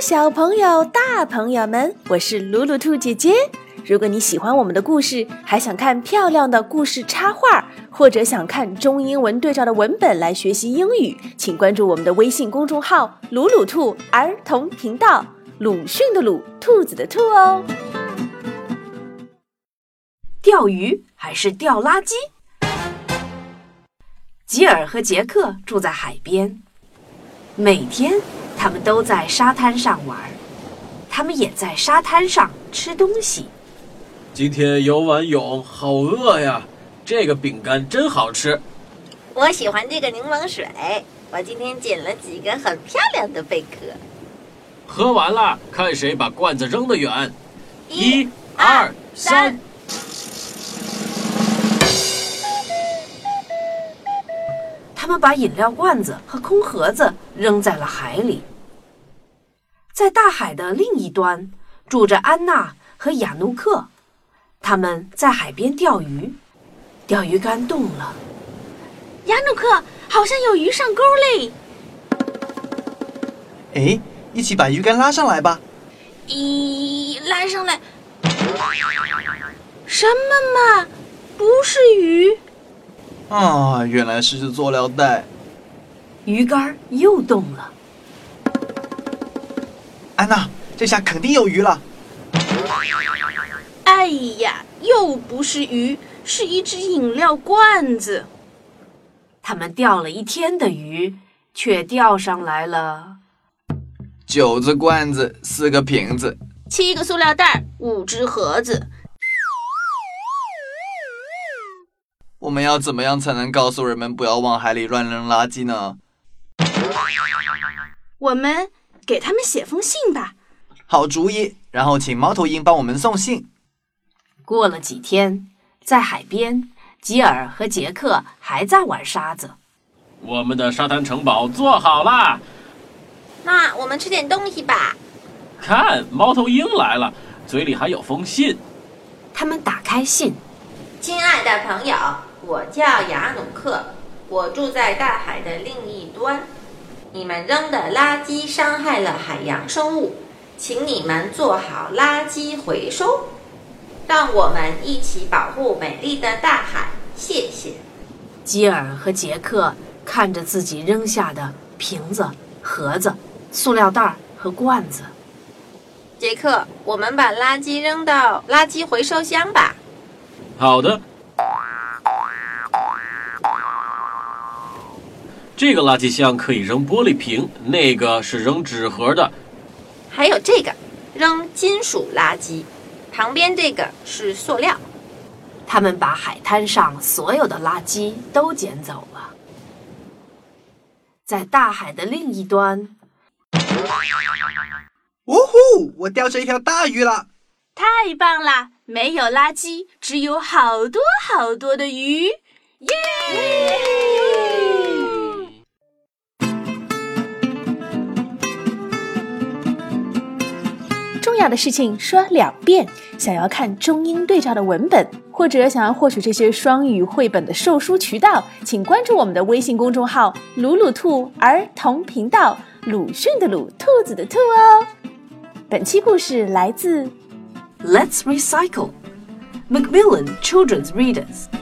小朋友、大朋友们，我是鲁鲁兔姐姐。如果你喜欢我们的故事，还想看漂亮的故事插画，或者想看中英文对照的文本来学习英语，请关注我们的微信公众号“鲁鲁兔儿童频道”。鲁迅的鲁，兔子的兔哦。钓鱼还是钓垃圾？吉尔和杰克住在海边，每天他们都在沙滩上玩，他们也在沙滩上吃东西。今天游完泳，好饿呀！这个饼干真好吃。我喜欢这个柠檬水，我今天捡了几个很漂亮的贝壳。喝完了，看谁把罐子扔得远。一、二、三。他们把饮料罐子和空盒子扔在了海里。在大海的另一端，住着安娜和亚努克，他们在海边钓鱼，钓鱼竿动了。亚努克，好像有鱼上钩嘞！哎，一起把鱼竿拉上来吧。咦，拉上来？什么嘛，不是鱼。啊，原来是只塑料袋。鱼竿又动了。安娜，这下肯定有鱼了。哎呀，又不是鱼，是一只饮料罐子。他们钓了一天的鱼，却钓上来了九只罐子，四个瓶子，七个塑料袋，五只盒子。我们要怎么样才能告诉人们不要往海里乱扔垃圾呢？我们给他们写封信吧。好主意。然后请猫头鹰帮我们送信。过了几天，在海边，吉尔和杰克还在玩沙子。我们的沙滩城堡做好了。那我们吃点东西吧。看，猫头鹰来了，嘴里还有封信。他们打开信。亲爱的朋友。我叫雅努克，我住在大海的另一端。你们扔的垃圾伤害了海洋生物，请你们做好垃圾回收，让我们一起保护美丽的大海。谢谢。吉尔和杰克看着自己扔下的瓶子、盒子、塑料袋和罐子。杰克，我们把垃圾扔到垃圾回收箱吧。好的。这个垃圾箱可以扔玻璃瓶，那个是扔纸盒的，还有这个扔金属垃圾，旁边这个是塑料。他们把海滩上所有的垃圾都捡走了。在大海的另一端，呜呼！我钓着一条大鱼了，太棒了！没有垃圾，只有好多好多的鱼，耶！重要的事情说两遍。想要看中英对照的文本，或者想要获取这些双语绘本的售书渠道，请关注我们的微信公众号“鲁鲁兔儿童频道”，鲁迅的鲁，兔子的兔哦。本期故事来自《Let's Recycle》，Macmillan Children's Readers。